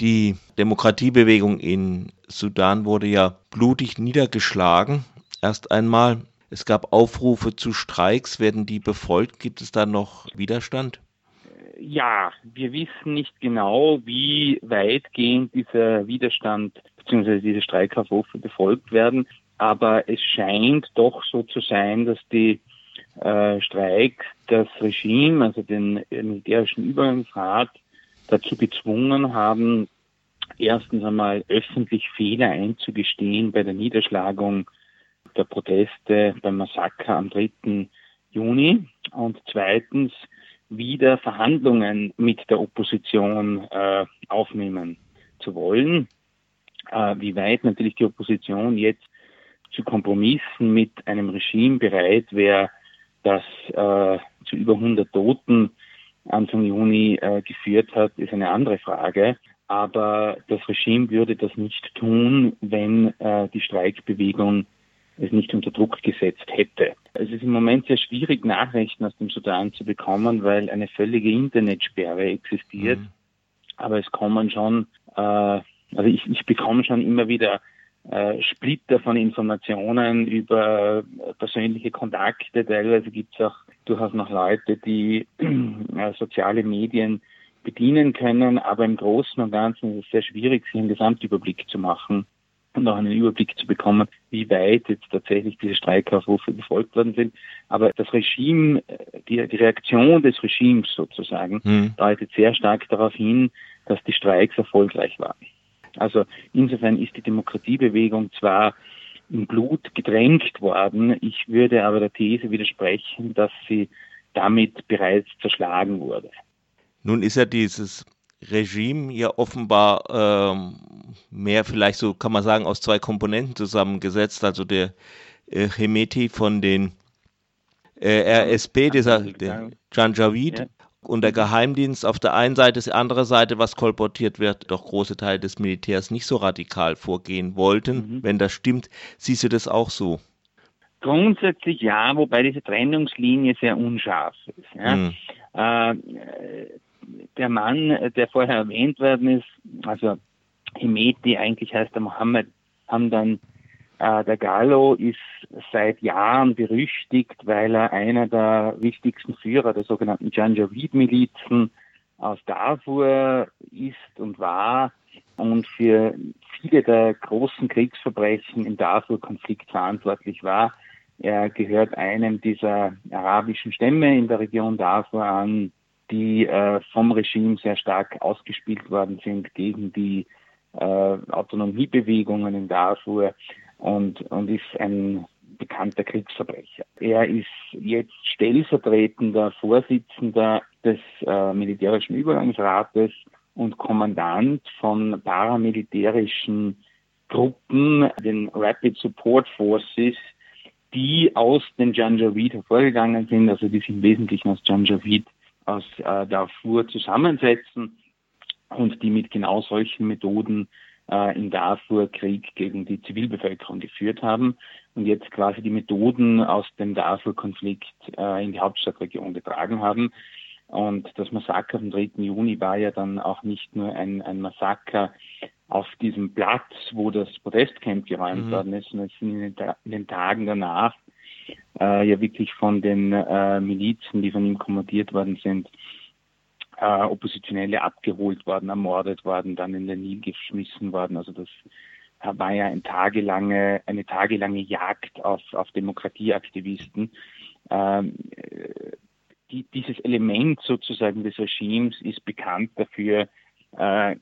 Die Demokratiebewegung in Sudan wurde ja blutig niedergeschlagen. Erst einmal, es gab Aufrufe zu Streiks. Werden die befolgt? Gibt es da noch Widerstand? Ja, wir wissen nicht genau, wie weitgehend dieser Widerstand bzw. diese Streikaufrufe befolgt werden. Aber es scheint doch so zu sein, dass die äh, Streiks das Regime, also den militärischen Übergangsrat, dazu gezwungen haben, erstens einmal öffentlich Fehler einzugestehen bei der Niederschlagung der Proteste beim Massaker am 3. Juni und zweitens wieder Verhandlungen mit der Opposition äh, aufnehmen zu wollen. Äh, wie weit natürlich die Opposition jetzt zu Kompromissen mit einem Regime bereit wäre, das äh, zu über 100 Toten Anfang Juni äh, geführt hat, ist eine andere Frage. Aber das Regime würde das nicht tun, wenn äh, die Streikbewegung es nicht unter Druck gesetzt hätte. Es ist im Moment sehr schwierig, Nachrichten aus dem Sudan zu bekommen, weil eine völlige Internetsperre existiert. Mhm. Aber es kommen schon, äh, also ich, ich bekomme schon immer wieder äh, Splitter von Informationen über persönliche Kontakte. Teilweise gibt es auch durchaus noch Leute, die äh, soziale Medien bedienen können, aber im Großen und Ganzen ist es sehr schwierig, sich einen Gesamtüberblick zu machen und auch einen Überblick zu bekommen, wie weit jetzt tatsächlich diese Streikaufrufe befolgt worden sind. Aber das Regime, die, die Reaktion des Regimes sozusagen, hm. deutet sehr stark darauf hin, dass die Streiks erfolgreich waren. Also insofern ist die Demokratiebewegung zwar im Blut gedrängt worden, ich würde aber der These widersprechen, dass sie damit bereits zerschlagen wurde. Nun ist ja dieses Regime ja offenbar ähm, mehr vielleicht so kann man sagen aus zwei Komponenten zusammengesetzt, also der äh, Hemeti von den äh, RSP, dieser der Janjaweed, ja und der Geheimdienst auf der einen Seite, die andere Seite, was kolportiert wird, doch große Teile des Militärs nicht so radikal vorgehen wollten. Mhm. Wenn das stimmt, siehst du das auch so? Grundsätzlich ja, wobei diese Trennungslinie sehr unscharf ist. Ja. Mhm. Äh, der Mann, der vorher erwähnt worden ist, also Hemeti, eigentlich heißt er Mohammed, haben dann der Gallo ist seit Jahren berüchtigt, weil er einer der wichtigsten Führer der sogenannten Janjaweed-Milizen aus Darfur ist und war und für viele der großen Kriegsverbrechen im Darfur-Konflikt verantwortlich war. Er gehört einem dieser arabischen Stämme in der Region Darfur an, die äh, vom Regime sehr stark ausgespielt worden sind gegen die äh, Autonomiebewegungen in Darfur und, und ist ein bekannter Kriegsverbrecher. Er ist jetzt stellvertretender Vorsitzender des äh, militärischen Übergangsrates und Kommandant von paramilitärischen Gruppen, den Rapid Support Forces, die aus den Janjaweed hervorgegangen sind, also die sich im Wesentlichen aus Janjaweed aus äh, Darfur zusammensetzen und die mit genau solchen Methoden äh, in Darfur Krieg gegen die Zivilbevölkerung geführt haben und jetzt quasi die Methoden aus dem Darfur-Konflikt äh, in die Hauptstadtregion getragen haben. Und das Massaker vom 3. Juni war ja dann auch nicht nur ein, ein Massaker auf diesem Platz, wo das Protestcamp geräumt mhm. worden ist, sondern es sind in den, in den Tagen danach äh, ja wirklich von den äh, Milizen, die von ihm kommandiert worden sind, äh, Oppositionelle abgeholt worden, ermordet worden, dann in den Nil geschmissen worden. Also das war ja ein tagelange, eine tagelange Jagd auf, auf Demokratieaktivisten. Ähm, die, dieses Element sozusagen des Regimes ist bekannt dafür, äh,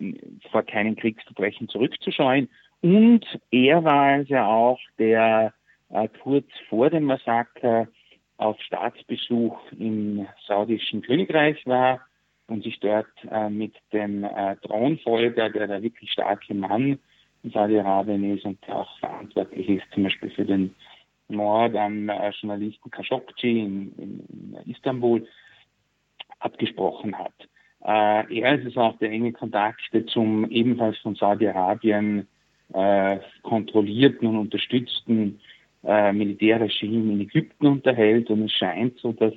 vor keinen Kriegsverbrechen zurückzuscheuen. Und er war also auch der äh, kurz vor dem Massaker auf Staatsbesuch im saudischen Königreich war und sich dort äh, mit dem äh, Thronfolger, der der wirklich starke Mann in Saudi-Arabien ist und der auch verantwortlich ist, zum Beispiel für den Mord am äh, Journalisten Khashoggi in, in, in, Istanbul, abgesprochen hat. Äh, er ist es auch der enge Kontakte zum ebenfalls von Saudi-Arabien äh, kontrollierten und unterstützten äh, Militärregime in Ägypten unterhält und es scheint so, dass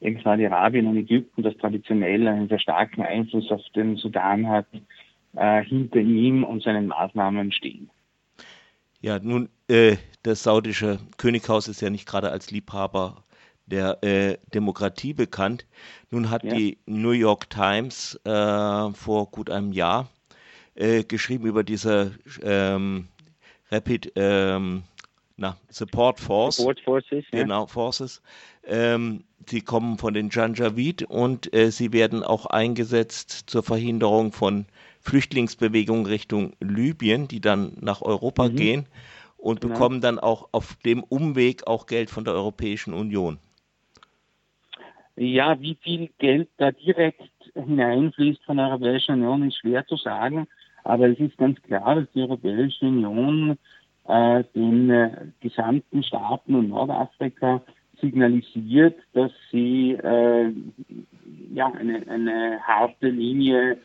eben Saudi-Arabien und Ägypten, das traditionell einen sehr starken Einfluss auf den Sudan hat, äh, hinter ihm und seinen Maßnahmen stehen. Ja, nun, äh, das saudische Könighaus ist ja nicht gerade als Liebhaber der äh, Demokratie bekannt. Nun hat ja. die New York Times äh, vor gut einem Jahr äh, geschrieben über diese ähm, Rapid ähm, na, Support Force. Support Forces. Genau, Forces. Ähm, sie kommen von den Janjaweed und äh, sie werden auch eingesetzt zur Verhinderung von Flüchtlingsbewegungen Richtung Libyen, die dann nach Europa mhm. gehen und genau. bekommen dann auch auf dem Umweg auch Geld von der Europäischen Union. Ja, wie viel Geld da direkt hineinfließt von der Europäischen Union, ist schwer zu sagen. Aber es ist ganz klar, dass die Europäische Union äh, den äh, gesamten Staaten in Nordafrika signalisiert, dass sie äh, ja, eine, eine harte Linie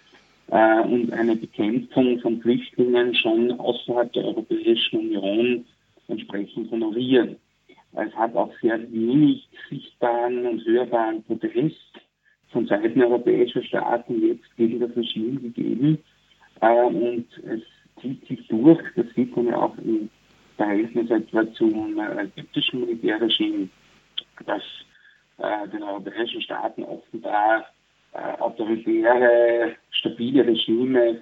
äh, und eine Bekämpfung von Flüchtlingen schon außerhalb der Europäischen Union entsprechend honorieren. Es hat auch sehr wenig sichtbaren und hörbaren Protest von Seiten europäischer Staaten jetzt gegen das Regime gegeben. Äh, und es zieht sich durch, das sieht man ja auch im Verhältnis etwa zum äh, ägyptischen Militärregime, dass äh, den europäischen Staaten offenbar äh, autoritäre, stabile Regime,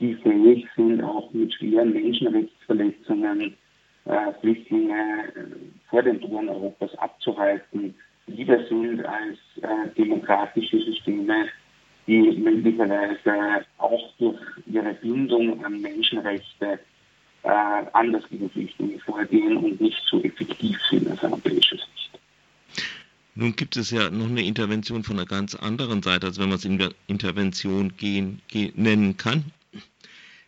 die fähig sind, auch mit schweren Menschenrechtsverletzungen äh, Flüchtlinge äh, vor den Toren Europas abzuhalten, lieber sind als äh, demokratische Systeme, die möglicherweise auch durch ihre Bindung an Menschenrechte äh, anders gegen Flüchtlinge vorgehen und nicht so effektiv sind als europäische Sicht. Nun gibt es ja noch eine Intervention von einer ganz anderen Seite, als wenn man es Intervention gehen, gehen, nennen kann.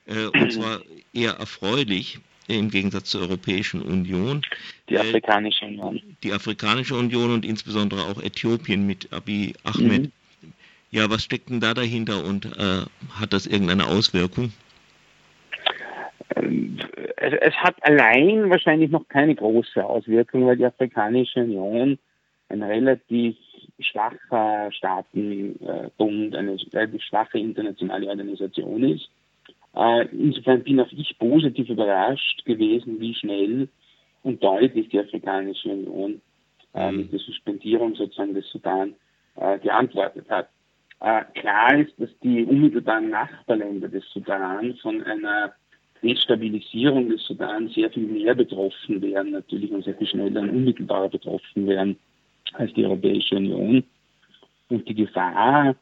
Äh, und zwar eher erfreulich im Gegensatz zur Europäischen Union. Die äh, Afrikanische Union. Die Afrikanische Union und insbesondere auch Äthiopien mit Abiy Ahmed. Mhm. Ja, was steckt denn da dahinter und äh, hat das irgendeine Auswirkung? Ähm, es, es, hat allein wahrscheinlich noch keine große Auswirkung, weil die Afrikanische Union ein relativ schwacher Staatenbund, eine relativ schwache internationale Organisation ist. Äh, insofern bin auch ich positiv überrascht gewesen, wie schnell und deutlich die Afrikanische Union äh, mhm. mit der Suspendierung sozusagen des Sudan äh, geantwortet hat. Klar ist, dass die unmittelbaren Nachbarländer des Sudan von einer Destabilisierung des Sudan sehr viel mehr betroffen wären, natürlich und sehr viel schneller und unmittelbarer betroffen wären als die Europäische Union. Und die Gefahr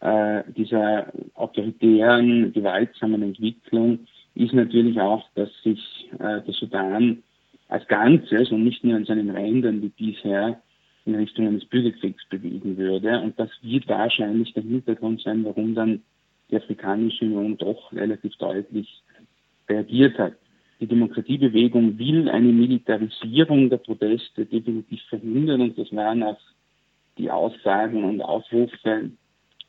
äh, dieser autoritären, gewaltsamen Entwicklung ist natürlich auch, dass sich äh, der Sudan als Ganzes und nicht nur an seinen Rändern wie bisher in Richtung eines Bürgerkriegs bewegen würde. Und das wird wahrscheinlich der Hintergrund sein, warum dann die Afrikanische Union doch relativ deutlich reagiert hat. Die Demokratiebewegung will eine Militarisierung der Proteste definitiv verhindern und das waren auch die Aussagen und Aufrufe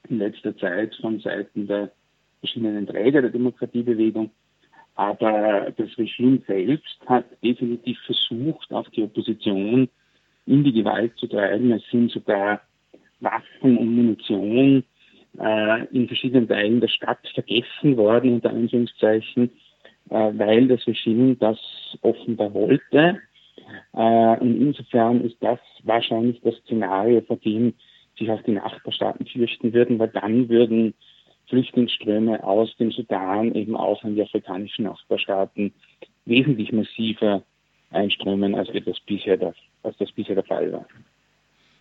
in letzter Zeit von Seiten der verschiedenen Träger der Demokratiebewegung. Aber das Regime selbst hat definitiv versucht, auch die Opposition in die Gewalt zu treiben. Es sind sogar Waffen und Munition äh, in verschiedenen Teilen der Stadt vergessen worden, unter Anführungszeichen, weil das Regime das offenbar wollte. Äh, und insofern ist das wahrscheinlich das Szenario, vor dem sich auch die Nachbarstaaten fürchten würden, weil dann würden Flüchtlingsströme aus dem Sudan eben auch an die afrikanischen Nachbarstaaten wesentlich massiver einströmen, als das bisher der, als das bisher der Fall war.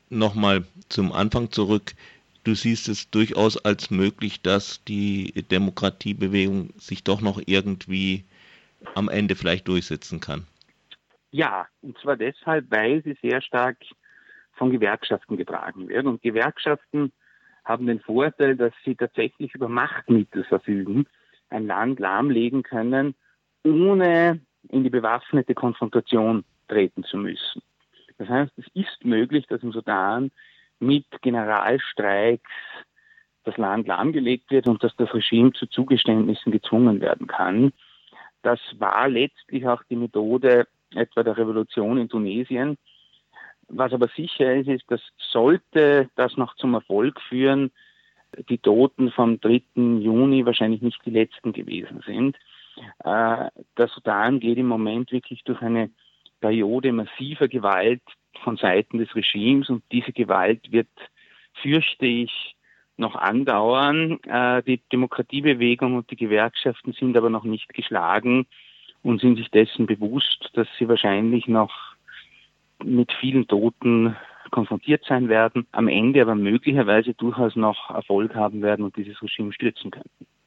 Nochmal zum Anfang zurück. Du siehst es durchaus als möglich, dass die Demokratiebewegung sich doch noch irgendwie am Ende vielleicht durchsetzen kann. Ja, und zwar deshalb, weil sie sehr stark von Gewerkschaften getragen werden. Und Gewerkschaften haben den Vorteil, dass sie tatsächlich über Machtmittel verfügen, ein Land lahmlegen können, ohne in die bewaffnete Konfrontation treten zu müssen. Das heißt, es ist möglich, dass im Sudan mit Generalstreiks das Land lahmgelegt wird und dass das Regime zu Zugeständnissen gezwungen werden kann. Das war letztlich auch die Methode etwa der Revolution in Tunesien, was aber sicher ist, ist, dass sollte das noch zum Erfolg führen, die Toten vom 3. Juni wahrscheinlich nicht die letzten gewesen sind. Äh, der Sudan geht im Moment wirklich durch eine Periode massiver Gewalt von Seiten des Regimes und diese Gewalt wird, fürchte ich, noch andauern. Äh, die Demokratiebewegung und die Gewerkschaften sind aber noch nicht geschlagen und sind sich dessen bewusst, dass sie wahrscheinlich noch mit vielen Toten konfrontiert sein werden, am Ende aber möglicherweise durchaus noch Erfolg haben werden und dieses Regime stürzen könnten.